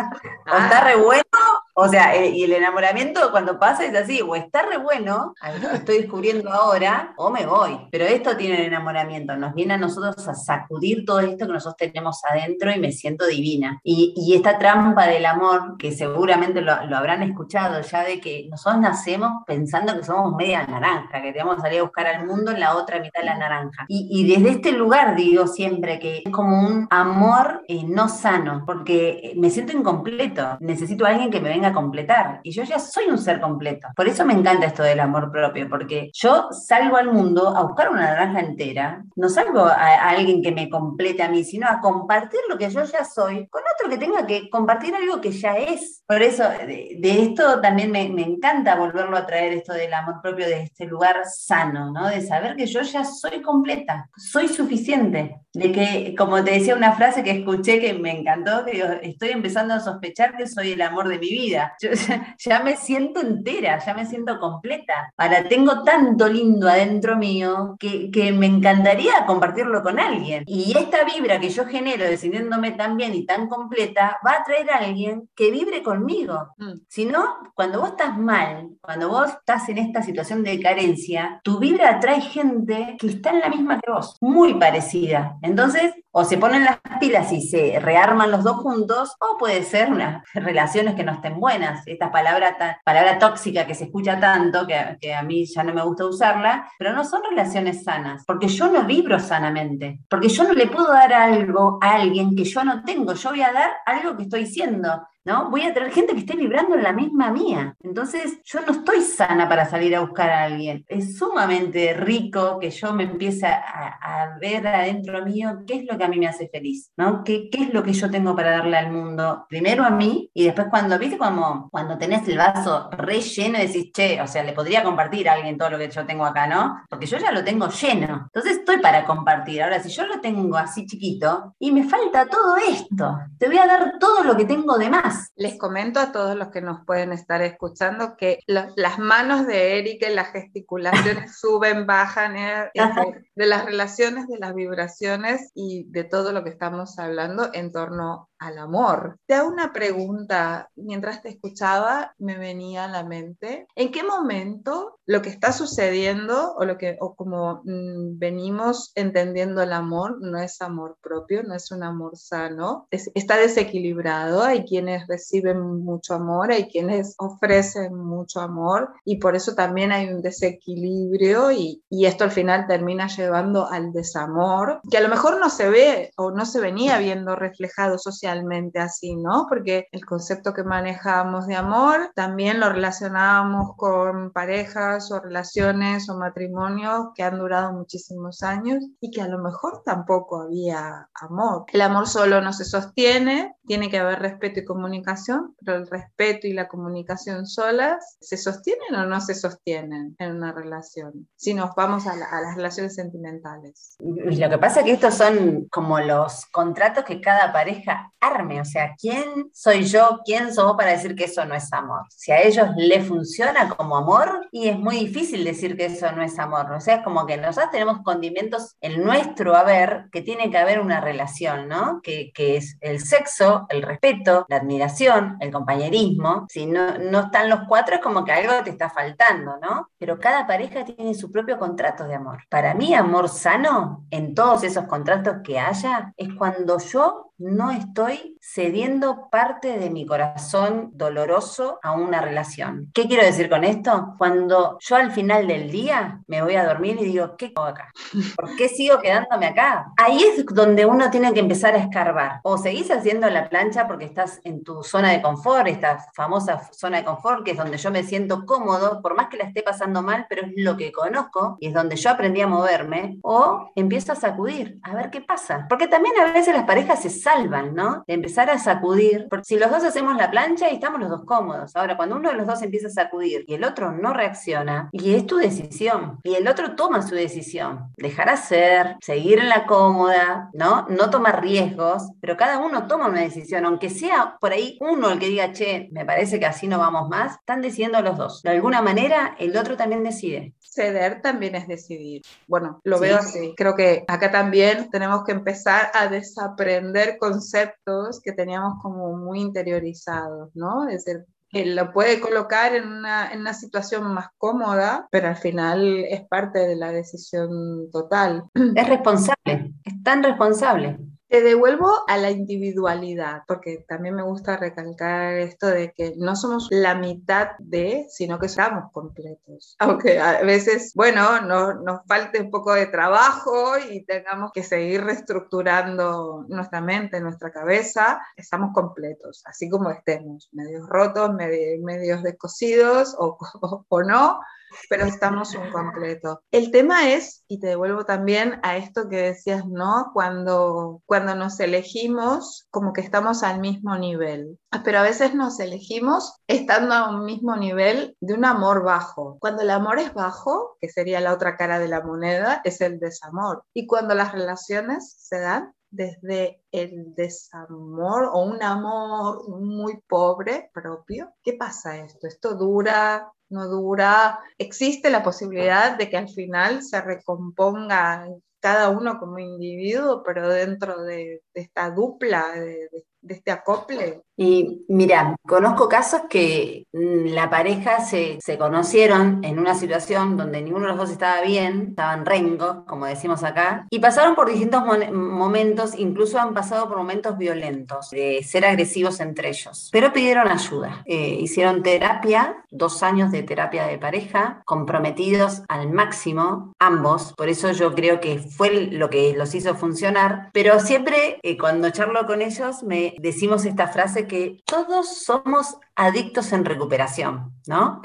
o está re bueno O sea, eh, y el enamoramiento cuando pasa es así, o está re bueno, estoy descubriendo ahora, o me voy. Pero esto tiene el enamoramiento, nos viene a nosotros a sacudir todo esto que nosotros tenemos adentro y me siento divina. Y, y esta trampa del amor, que seguramente lo, lo, habrán escuchado ya, de que nosotros nacemos pensando que somos media naranja, que tenemos que salir a buscar al mundo en la otra mitad de la naranja. Y, y desde este lugar digo siempre que es como un amor eh, no sano, porque me siento incompleto, necesito a alguien que me venga a completar. Y yo ya soy un ser completo. Por eso me encanta esto del amor propio, porque yo salgo al mundo a buscar una naranja entera, no salgo a, alguien que me complete a mí, sino a compartir lo que yo ya soy con otro que tenga que compartir algo que ya es. Por eso, de, esto también me, me, encanta volverlo a traer, esto del amor propio de este lugar sano, ¿no? De saber que yo ya soy completa, soy suficiente. De que, como te decía una frase que escuché que me encantó, que estoy empezando a sospechar que soy el amor de mi vida. Yo ya, me siento entera, ya me siento completa. Ahora, tengo tanto lindo adentro mío que, que, me encantaría compartirlo con alguien. Y esta vibra que yo genero, decidiéndome tan bien y tan completa, va a traer a alguien que vibre conmigo. Mm. Si no, cuando vos estás mal, cuando vos estás en esta situación de carencia, tu vibra atrae gente que está en la misma que vos, muy parecida. Entonces, o se ponen las pilas y se rearman los dos juntos, o puede ser unas relaciones que no estén buenas. Esta palabra, palabra tóxica que se escucha tanto, que, que, a mí ya no me gusta usarla, pero no son relaciones sanas, porque yo no vibro sanamente, porque yo no le puedo dar algo a alguien que yo no tengo, yo voy a dar algo que estoy siendo. ¿No? Voy a traer gente que esté vibrando en la misma mía. Entonces, yo no estoy sana para salir a buscar a alguien. Es sumamente rico que yo me empiece a, ver adentro mío qué es lo que a mí me hace feliz, ¿no? ¿Qué, ¿Qué, es lo que yo tengo para darle al mundo? Primero a mí y después cuando, ¿viste? Como cuando tenés el vaso re lleno y decís, che, o sea, le podría compartir a alguien todo lo que yo tengo acá, ¿no? Porque yo ya lo tengo lleno. Entonces, estoy para compartir. Ahora, si yo lo tengo así chiquito y me falta todo esto, te voy a dar todo lo que tengo de más. Les comento a todos los que nos pueden estar escuchando que las manos de Erika y las gesticulaciones [LAUGHS] suben, bajan, eh, de las relaciones, de las vibraciones y de todo lo que estamos hablando en torno al amor. Te hago una pregunta, mientras te escuchaba me venía a la mente, ¿en qué momento lo que está sucediendo o lo que o como mm, venimos entendiendo el amor no es amor propio, no es un amor sano, está desequilibrado, hay quienes reciben mucho amor, hay quienes ofrecen mucho amor y por eso también hay un desequilibrio y, y esto al final termina llevando al desamor, que a lo mejor no se ve o no se venía viendo reflejado socialmente así, ¿no? Porque el concepto que manejamos de amor también lo relacionábamos con parejas o relaciones o matrimonios que han durado muchísimos años y que a lo mejor tampoco había amor. El amor solo no se sostiene, tiene que haber respeto y comunicación, pero el respeto y la comunicación solas se sostienen o no se sostienen en una relación. Si nos vamos a, a las relaciones sentimentales. Lo que pasa es que estos son como los contratos que cada pareja o sea, ¿quién soy yo? ¿Quién sos para decir que eso no es amor? Si a ellos le funciona como amor, y es muy difícil decir que eso no es amor, o sea, es como que nosotros tenemos condimentos en nuestro haber que tiene que haber una relación, ¿no? Que, que es el sexo, el respeto, la admiración, el compañerismo. Si no, no están los cuatro, es como que algo te está faltando, ¿no? Pero cada pareja tiene su propio contrato de amor. Para mí, amor sano, en todos esos contratos que haya, es cuando yo no estoy cediendo parte de mi corazón doloroso a una relación. ¿Qué quiero decir con esto? Cuando yo al final del día me voy a dormir y digo, ¿qué hago acá? [LAUGHS] ¿Por qué sigo quedándome acá? Ahí es donde uno tiene que empezar a escarbar. O seguís haciendo la plancha porque estás en tu zona de confort, esta famosa zona de confort, que es donde yo me siento cómodo, por más que la esté pasando mal, pero es lo que conozco y es donde yo aprendí a moverme, o empiezo a sacudir, a ver qué pasa. Porque también a veces las parejas se salvan, ¿no? De empezar a sacudir, porque si los dos hacemos la plancha y estamos los dos cómodos. Ahora, cuando uno de los dos empieza a sacudir y el otro no reacciona, y es tu decisión, y el otro toma su decisión, dejar hacer, seguir en la cómoda, ¿no? No tomar riesgos, pero cada uno toma una decisión, aunque sea por ahí uno el que diga, che, me parece que así no vamos más, están decidiendo los dos. De alguna manera, el otro también decide. Ceder también es decidir. Bueno, lo veo así. Creo que acá también tenemos que empezar a desaprender conceptos que teníamos como muy interiorizados, ¿no? Es decir, lo puede colocar en una, en una situación más cómoda, pero al final es parte de la decisión total. Es responsable, es tan responsable. Te devuelvo a la individualidad, porque también me gusta recalcar esto de que no somos la mitad de, sino que estamos completos. [LAUGHS] Aunque a veces, bueno, no, nos falte un poco de trabajo y tengamos que seguir reestructurando nuestra mente, nuestra cabeza, estamos completos, así como estemos, medios rotos, medios, descosidos o, [LAUGHS] o no, pero estamos un completo. El tema es, y te devuelvo también a esto que decías, ¿no? Cuando, cuando nos elegimos, como que estamos al mismo nivel, pero a veces nos elegimos estando a un mismo nivel de un amor bajo. Cuando el amor es bajo, que sería la otra cara de la moneda, es el desamor. Y cuando las relaciones se dan desde el desamor o un amor muy pobre propio. ¿Qué pasa esto? Esto dura, no dura. Existe la posibilidad de que al final se recomponga cada uno como individuo, pero dentro de, esta dupla, de, de este acople. Y mira, conozco casos que mm, la pareja se, conocieron en una situación donde ninguno de los dos estaba bien, estaban rengo, como decimos acá, y pasaron por distintos momentos, incluso han pasado por momentos violentos, de ser agresivos entre ellos, pero pidieron ayuda. Eh, hicieron terapia, dos años de terapia de pareja, comprometidos al máximo, ambos, por eso yo creo que fue lo que los hizo funcionar, pero siempre eh, cuando charlo con ellos me decimos esta frase que todos somos adictos en recuperación, ¿no?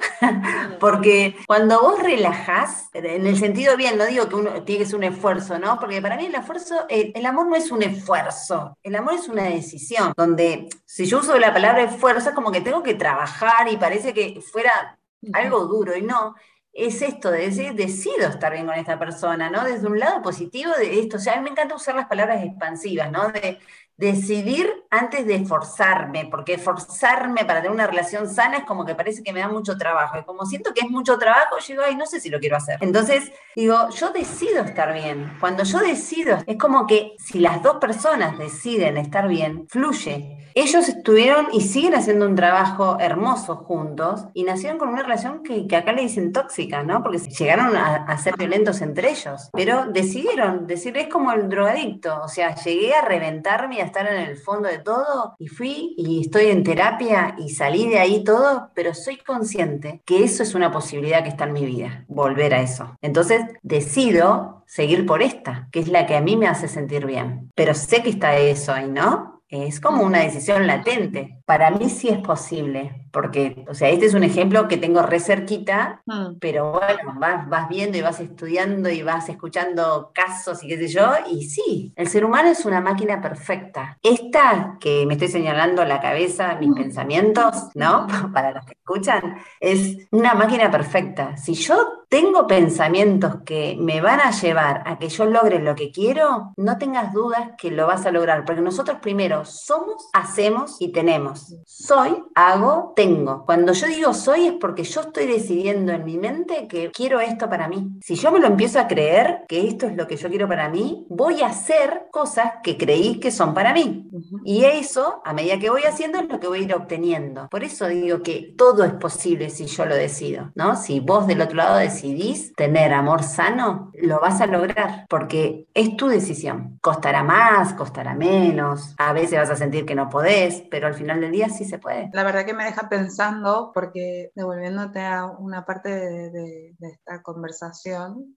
porque cuando vos relajás, en el sentido bien, no digo que uno tiene que ser un esfuerzo, ¿no? Porque para mí el esfuerzo, el, amor no es un esfuerzo, el amor es una decisión, donde si yo uso la palabra esfuerzo es como que tengo que trabajar y parece que fuera algo duro y no, es esto de decir, decido estar bien con esta persona, ¿no? Desde un lado positivo de esto, o sea, a mí me encanta usar las palabras expansivas, ¿no? De decidir antes de forzarme, porque forzarme para tener una relación sana es como que parece que me da mucho trabajo. Y como siento que es mucho trabajo, yo digo, ay, no sé si lo quiero hacer. Entonces, digo, yo decido estar bien. Cuando yo decido, es como que si las dos personas deciden estar bien, fluye. Ellos estuvieron y siguen haciendo un trabajo hermoso juntos y nacieron con una relación que, acá le dicen tóxica, ¿no? Porque llegaron a, a, ser violentos entre ellos, pero decidieron, decir, es como el drogadicto, o sea, llegué a reventarme a estar en el fondo de todo y fui y estoy en terapia y salí de ahí todo, pero soy consciente que eso es una posibilidad que está en mi vida, volver a eso. Entonces decido seguir por esta, que es la que a mí me hace sentir bien, pero sé que está eso ahí, ¿no? Es como una decisión latente. Para mí sí es posible, porque, o sea, este es un ejemplo que tengo re cerquita, mm. pero bueno, vas, vas viendo y vas estudiando y vas escuchando casos y qué sé yo, y sí, el ser humano es una máquina perfecta. Esta que me estoy señalando la cabeza, mis mm. pensamientos, ¿no? [LAUGHS] Para los que escuchan, es una máquina perfecta. Si yo tengo pensamientos que me van a llevar a que yo logre lo que quiero, no tengas dudas que lo vas a lograr, porque nosotros primero somos, hacemos y tenemos. Soy, hago, tengo. Cuando yo digo soy es porque yo estoy decidiendo en mi mente que quiero esto para mí. Si yo me lo empiezo a creer que esto es lo que yo quiero para mí, voy a hacer cosas que creí que son para mí. Y eso, a medida que voy haciendo, es lo que voy a ir obteniendo. Por eso digo que todo es posible si yo lo decido, ¿no? Si vos del otro lado decidís decidís tener amor sano, lo vas a lograr, porque es tu decisión. Costará más, costará menos, a veces vas a sentir que no podés, pero al final del día sí se puede. La verdad que me deja pensando, porque devolviéndote a una parte de, de esta conversación,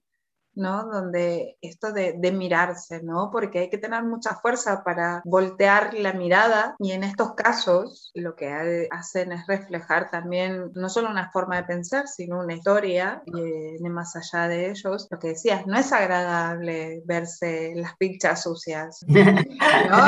¿no? Donde esto de, mirarse, ¿no? Porque hay que tener mucha fuerza para voltear la mirada y en estos casos lo que hacen es reflejar también no solo una forma de pensar, sino una historia y viene más allá de ellos. Lo que decías, no es agradable verse las pilchas sucias, [LAUGHS] ¿no?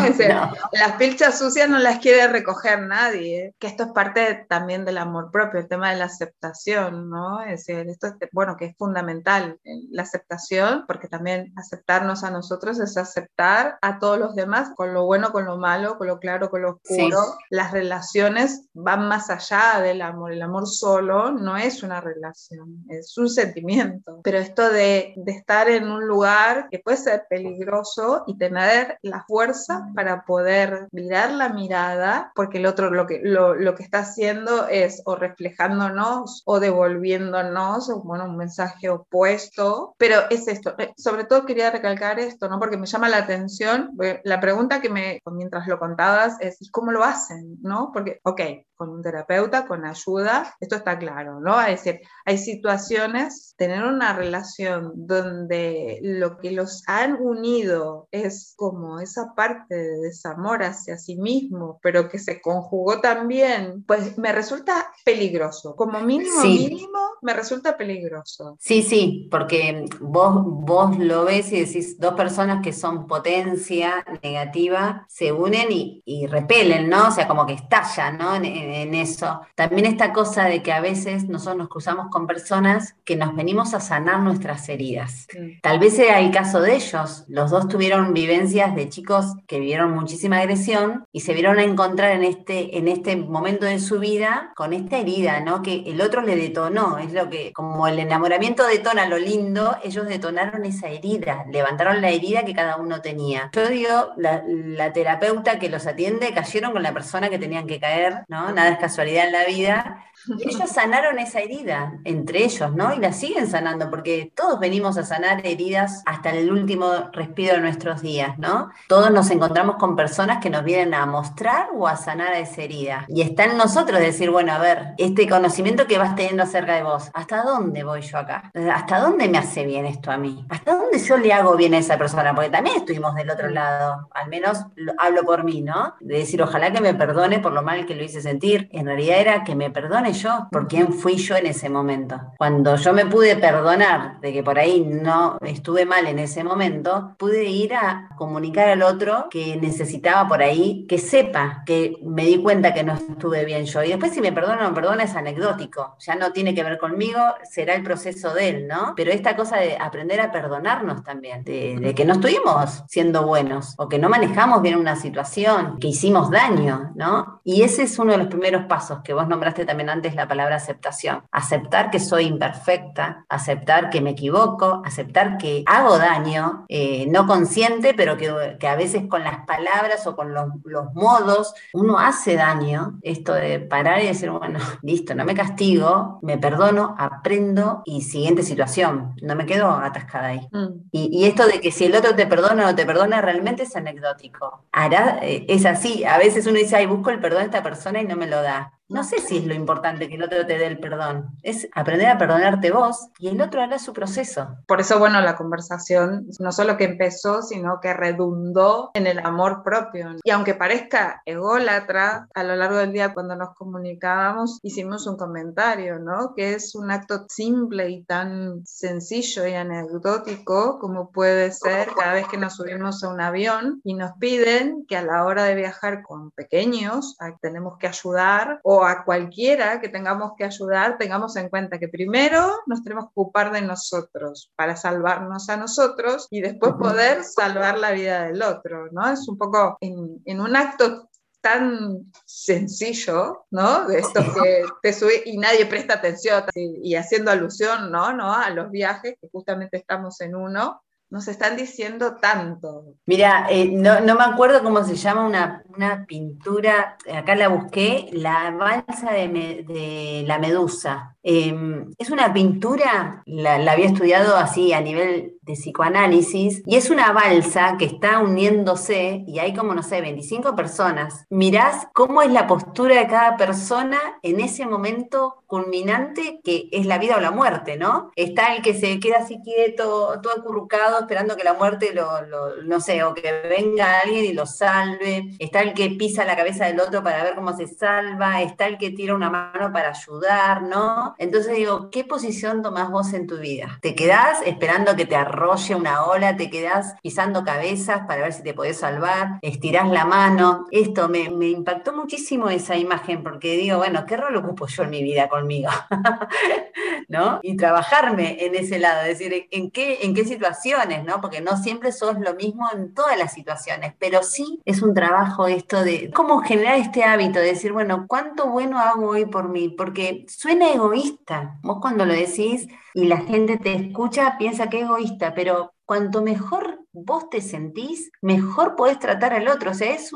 Las pilchas sucias no las quiere recoger nadie, que esto es parte también del amor propio, el tema de la aceptación, ¿no? Es decir, esto, bueno, que es fundamental, la aceptación aceptación, porque también aceptarnos a nosotros es aceptar a todos los demás, con lo bueno, con lo malo, con lo claro, con lo oscuro. Las relaciones van más allá del amor. El amor solo no es una relación, es un sentimiento. Pero esto de, de estar en un lugar que puede ser peligroso y tener la fuerza para poder mirar la mirada, porque el otro lo que, lo, lo que está haciendo es o reflejándonos o devolviéndonos bueno, un mensaje opuesto, pero es esto, eh, sobre todo quería recalcar esto, ¿no? Porque me llama la atención, la pregunta que me, mientras lo contabas es, ¿y cómo lo hacen? ¿No? Porque, ok, con un terapeuta, con ayuda, esto está claro, ¿no? Es decir, hay situaciones, tener una relación donde lo que los han unido es como esa parte de desamor hacia sí mismo, pero que se conjugó también, pues me resulta peligroso, como mínimo, mínimo, me resulta peligroso. Sí, sí, porque vos, vos lo ves y decís, dos personas que son potencia negativa se unen y, y repelen, ¿no? O sea, como que estallan, ¿no? en, eso. También esta cosa de que a veces nosotros nos cruzamos con personas que nos venimos a sanar nuestras heridas. Tal vez sea el caso de ellos. Los dos tuvieron vivencias de chicos que vivieron muchísima agresión y se vieron a encontrar en este, en este momento de su vida con esta herida, ¿no? Que el otro le detonó. Es lo que, como el enamoramiento detona lo lindo, ellos detonaron esa herida, levantaron la herida que cada uno tenía. Yo digo, la, la terapeuta que los atiende cayeron con la persona que tenían que caer, ¿no? Nada es casualidad en la vida. Ellos sanaron esa herida entre ellos, ¿no? Y la siguen sanando, porque todos venimos a sanar heridas hasta el último respiro de nuestros días, ¿no? Todos nos encontramos con personas que nos vienen a mostrar o a sanar esa herida. Y está en nosotros decir, bueno, a ver, este conocimiento que vas teniendo acerca de vos, ¿hasta dónde voy yo acá? ¿Hasta dónde me hace bien esto a mí? ¿Hasta dónde yo le hago bien a esa persona? Porque también estuvimos del otro lado, al menos hablo por mí, ¿no? De decir, ojalá que me perdone por lo mal que lo hice sentir en realidad era que me perdone yo por quién fui yo en ese momento. Cuando yo me pude perdonar de que por ahí no estuve mal en ese momento, pude ir a comunicar al otro que necesitaba por ahí que sepa que me di cuenta que no estuve bien yo. Y después si me perdona o no perdona es anecdótico, ya no tiene que ver conmigo, será el proceso de él, ¿no? Pero esta cosa de aprender a perdonarnos también, de, de que no estuvimos siendo buenos o que no manejamos bien una situación, que hicimos daño, ¿no? Y ese es uno de los primeros pasos que vos nombraste también antes la palabra aceptación. Aceptar que soy imperfecta, aceptar que me equivoco, aceptar que hago daño, eh, no consciente, pero que, que, a veces con las palabras o con los, los, modos uno hace daño. Esto de parar y decir, bueno, [LAUGHS] listo, no me castigo, me perdono, aprendo y siguiente situación. No me quedo atascada ahí. Mm. Y, y, esto de que si el otro te perdona o no te perdona realmente es anecdótico. Hará, eh, es así. A veces uno dice, ay, busco el perdón de esta persona y no me lo da. No sé si es lo importante que el otro te dé el perdón, es aprender a perdonarte vos y el otro hará su proceso. Por eso, bueno, la conversación no solo que empezó, sino que redundó en el amor propio. Y aunque parezca ególatra, a lo largo del día cuando nos comunicábamos hicimos un comentario, ¿no? Que es un acto simple y tan sencillo y anecdótico como puede ser cada vez que nos subimos a un avión y nos piden que a la hora de viajar con pequeños tenemos que ayudar o a cualquiera que tengamos que ayudar, tengamos en cuenta que primero nos tenemos que ocupar de nosotros para salvarnos a nosotros y después poder salvar la vida del otro, ¿no? Es un poco en, en un acto tan sencillo, ¿no? De esto que te sube y nadie presta atención y, y haciendo alusión, ¿no? ¿no? A los viajes, que justamente estamos en uno, nos están diciendo tanto. Mira, eh, no, me acuerdo cómo se llama una, pintura, acá la busqué, la balsa de, la medusa. Em, es una pintura, la, la, había estudiado así a nivel de psicoanálisis, y es una balsa que está uniéndose y hay como, no sé, 25 personas. Mirás cómo es la postura de cada persona en ese momento culminante que es la vida o la muerte, ¿no? Está el que se queda así quieto, todo acurrucado, esperando que la muerte lo, no sé, o que venga alguien y lo salve. Está el que pisa la cabeza del otro para ver cómo se salva. Está el que tira una mano para ayudar, ¿no? Entonces digo, ¿qué posición tomás vos en tu vida? ¿Te quedás esperando que te arrolle una ola? ¿Te quedás pisando cabezas para ver si te podés salvar? ¿Estirás la mano? Esto me, impactó muchísimo esa imagen porque digo, bueno, ¿qué rol ocupo yo en mi vida conmigo? [LAUGHS] ¿No? Y trabajarme en ese lado, decir, ¿en qué, en qué situaciones? ¿no? Porque no siempre sos lo mismo en todas las situaciones, pero sí es un trabajo esto de cómo generar este hábito de decir, bueno, ¿cuánto bueno hago hoy por mí? Porque suena egoísta. Vos cuando lo decís y la gente te escucha, piensa que es egoísta, pero cuanto mejor vos te sentís, mejor podés tratar al otro. O sea, es,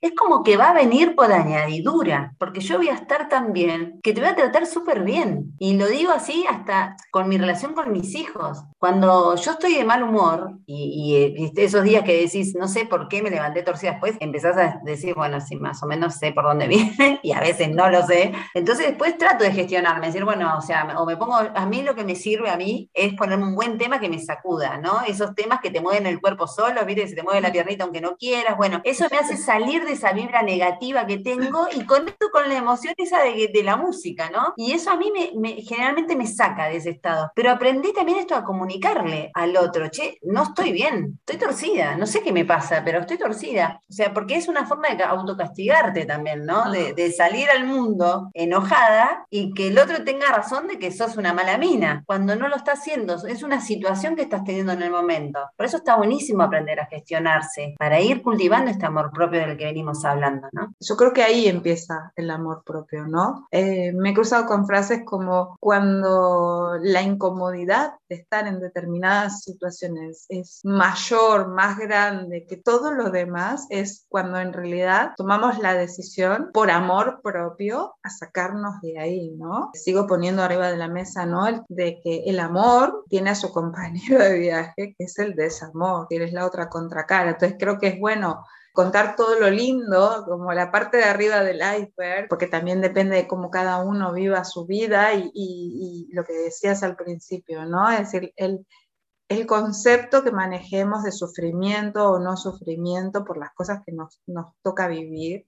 es como que va a venir por añadidura, porque yo voy a estar tan bien que te voy a tratar súper bien. Y lo digo así hasta con mi relación con mis hijos. Cuando yo estoy de mal humor y, eh, esos días que decís, no sé por qué me levanté torcida después, empezás a decir, bueno, sí, más o menos sé por dónde [LAUGHS] viene y a veces no lo sé. Entonces después trato de gestionarme, decir, bueno, o sea, o me pongo, a mí lo que me sirve a mí es ponerme un buen tema que me sacuda, ¿no? Esos temas que te mueven el cuerpo solo, ¿viste? Se te mueve la piernita aunque no quieras. Bueno, eso me hace salir de esa vibra negativa que tengo y conecto con la emoción esa de, de la música, ¿no? Y eso a mí me, generalmente me saca de ese estado. Pero aprendí también esto a comunicarle al otro, che, no estoy bien, estoy torcida, no sé qué me pasa, pero estoy torcida. O sea, porque es una forma de autocastigarte también, ¿no? De, de salir al mundo enojada y que el otro tenga razón de que sos una mala mina, cuando no lo está haciendo, es una situación que estás teniendo en el momento. Por eso está buenísimo aprender a gestionarse, para ir cultivando este amor propio del que venimos hablando, ¿no? Yo creo que ahí empieza el amor propio, ¿no? Eh, me he cruzado con frases como cuando la incomodidad de estar en determinadas situaciones es mayor, más grande que todo lo demás, es cuando en realidad tomamos la decisión por amor propio a sacarnos de ahí, ¿no? Sigo poniendo arriba de la mesa, ¿no? de que el amor tiene a su compañero de viaje, que es el desamor, que es la otra contracara. Entonces creo que es bueno contar todo lo lindo, como la parte de arriba del iceberg, porque también depende de cómo cada uno viva su vida y, lo que decías al principio, ¿no? Es decir, el, el concepto que manejemos de sufrimiento o no sufrimiento por las cosas que nos, nos toca vivir.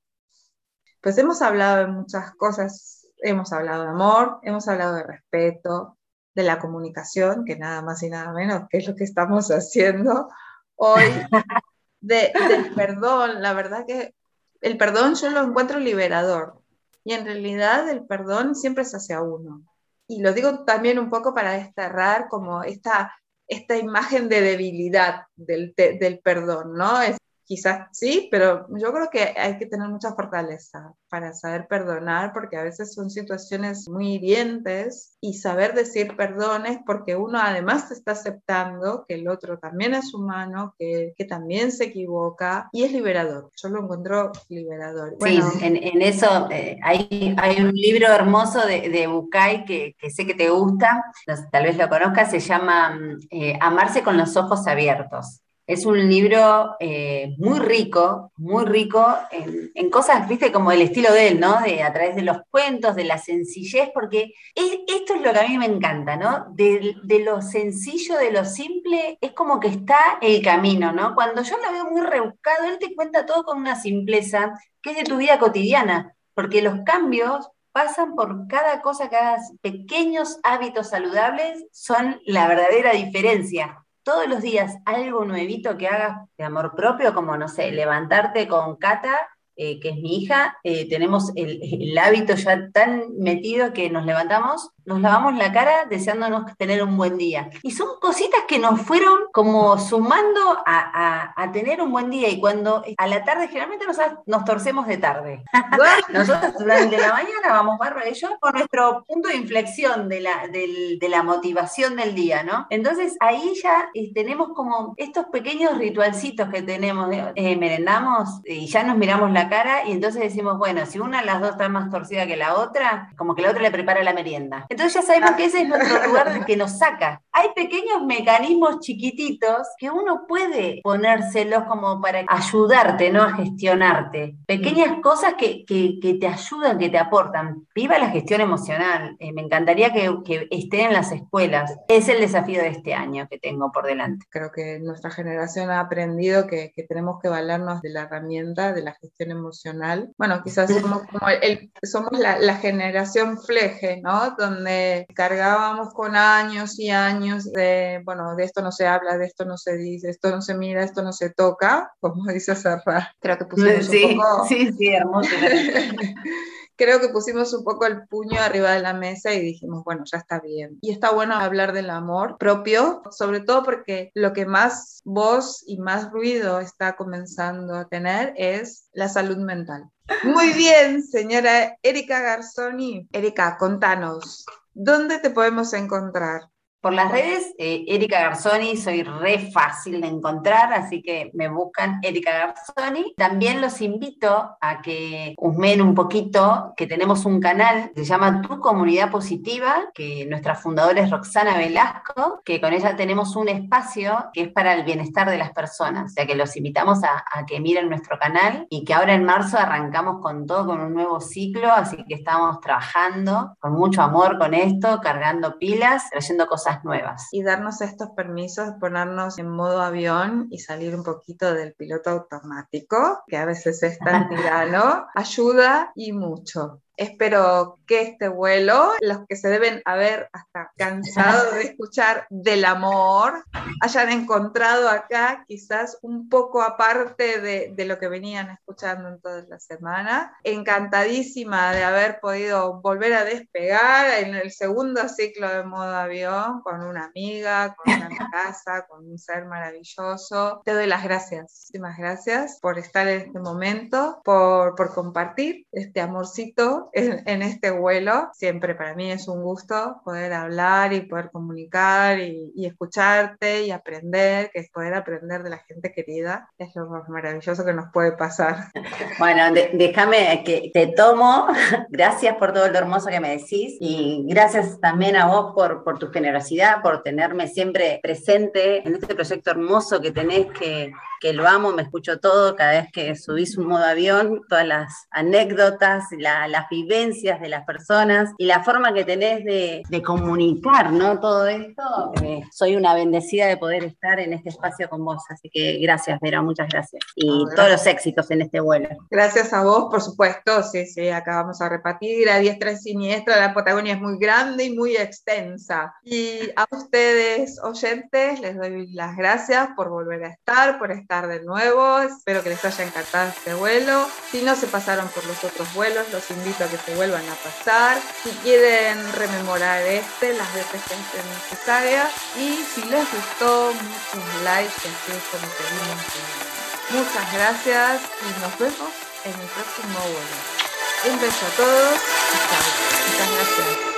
Pues hemos hablado de muchas cosas, hemos hablado de amor, hemos hablado de respeto, de la comunicación, que nada más y nada menos que es lo que estamos haciendo hoy, [LAUGHS] de, del perdón. La verdad que el perdón yo lo encuentro liberador y en realidad el perdón siempre es hacia uno. Y lo digo también un poco para desterrar como esta, esta imagen de debilidad del, del perdón, ¿no? Es, quizás sí, pero yo creo que hay que tener mucha fortaleza para saber perdonar, porque a veces son situaciones muy hirientes y saber decir perdones porque uno además está aceptando que el otro también es humano, que, que también se equivoca y es liberador. Yo lo encuentro liberador. sí, en, eso eh, hay, hay, un libro hermoso de, de Bucay que, que, sé que te gusta, tal vez lo conozcas, se llama mm, eh, Amarse con los ojos abiertos. Es un libro eh, muy rico, muy rico en, cosas, viste, como el estilo de él, ¿no? De, a través de los cuentos, de la sencillez, porque esto es lo que a mí me encanta, ¿no? De, de, lo sencillo, de lo simple, es como que está el camino, ¿no? Cuando yo lo veo muy rebuscado, él te cuenta todo con una simpleza que es de tu vida cotidiana, porque los cambios pasan por cada cosa, cada pequeños hábitos saludables son la verdadera diferencia todos los días algo nuevito que hagas de amor propio, como, no sé, levantarte con Cata eh, que es mi hija, eh, tenemos el, hábito ya tan metido que nos levantamos, nos lavamos la cara deseándonos tener un buen día. Y son cositas que nos fueron como sumando a, tener un buen día y cuando a la tarde generalmente nos, nos torcemos de tarde. [LAUGHS] Nosotros durante la mañana vamos Bárbara y yo con nuestro punto de inflexión de la, de la motivación del día, ¿no? Entonces ahí ya eh, tenemos como estos pequeños ritualcitos que tenemos, merendamos y ya nos miramos la cara y entonces decimos, bueno, si una de las dos está más torcida que la otra, como que la otra le prepara la merienda. Entonces ya sabemos que ese es nuestro lugar que nos saca. Hay pequeños mecanismos chiquititos que uno puede ponérselos como para ayudarte, ¿no? A gestionarte. Pequeñas cosas que, que, te ayudan, que te aportan. Viva la gestión emocional. Eh, me encantaría que, que esté en las escuelas. Es el desafío de este año que tengo por delante. Creo que nuestra generación ha aprendido que, que tenemos que valernos de la herramienta de la gestión emocional. Bueno, quizás somos, como el, somos la, la, generación fleje, ¿no? Donde donde cargábamos con años y años de, bueno, de esto no se habla, de esto no se dice, esto no se mira, esto no se toca, como [LAUGHS] dice Serra. Creo que pusimos un poco... Sí, sí, hermoso. [LAUGHS] creo que pusimos un poco el puño arriba de la mesa y dijimos, bueno, ya está bien. Y está bueno hablar del amor propio, sobre todo porque lo que más voz y más ruido está comenzando a tener es la salud mental. Muy bien, señora Erika Garzoni. Erika, contanos, ¿dónde te podemos encontrar? Por las redes, eh, Erika Garzoni, soy re fácil de encontrar, así que me buscan Erika Garzoni. También los invito a que husmen un poquito, que tenemos un canal que se llama Tu Comunidad Positiva, que nuestra fundadora es Roxana Velasco, que con ella tenemos un espacio que es para el bienestar de las personas. O sea que los invitamos a, a que miren nuestro canal y que ahora en marzo arrancamos con todo, con un nuevo ciclo, así que estamos trabajando con mucho amor con esto, cargando pilas, trayendo cosas nuevas. Y darnos estos permisos, ponernos en modo avión y salir un poquito del piloto automático, que a veces es tan [LAUGHS] tirano, ayuda y mucho. Espero que este vuelo, los que se deben haber hasta cansado de [LAUGHS] escuchar del amor, hayan encontrado acá quizás un poco aparte de, de, lo que venían escuchando en toda la semana. Encantadísima de haber podido volver a despegar en el segundo ciclo de modo avión con una amiga, con una [LAUGHS] casa, con un ser maravilloso. Te doy las gracias, muchísimas gracias por estar en este momento, por, por compartir este amorcito en, este vuelo. Siempre para mí es un gusto poder hablar y poder comunicar y, escucharte y aprender, que es poder aprender de la gente querida. Es lo más maravilloso que nos puede pasar. [LAUGHS] Bueno, déjame que te tomo. [LAUGHS] Gracias por todo lo hermoso que me decís y gracias también a vos por, por tu generosidad, por tenerme siempre presente en este proyecto hermoso que tenés que que lo amo, me escucho todo, cada vez que subís un modo avión, todas las anécdotas, las vivencias de las personas y la forma que tenés de, comunicar, ¿no? Todo esto, eh, soy una bendecida de poder estar en este espacio con vos, así que gracias, Vera, muchas gracias. Y todos los éxitos en este vuelo. Gracias a vos, por supuesto, sí, sí, acá vamos a repartir a diestra y siniestra, la Patagonia es muy grande y muy extensa. Y a ustedes, oyentes, les doy las gracias por volver a estar, por estar de nuevo. Espero que les haya encantado este vuelo. Si no se pasaron por los otros vuelos, los invito que se vuelvan a pasar. Si quieren rememorar este, las veces que estén necesarias. Y si les gustó, muchos likes, así es como seguimos. Muchas gracias y nos vemos en el próximo vuelo. Un beso a todos y chao. Muchas gracias.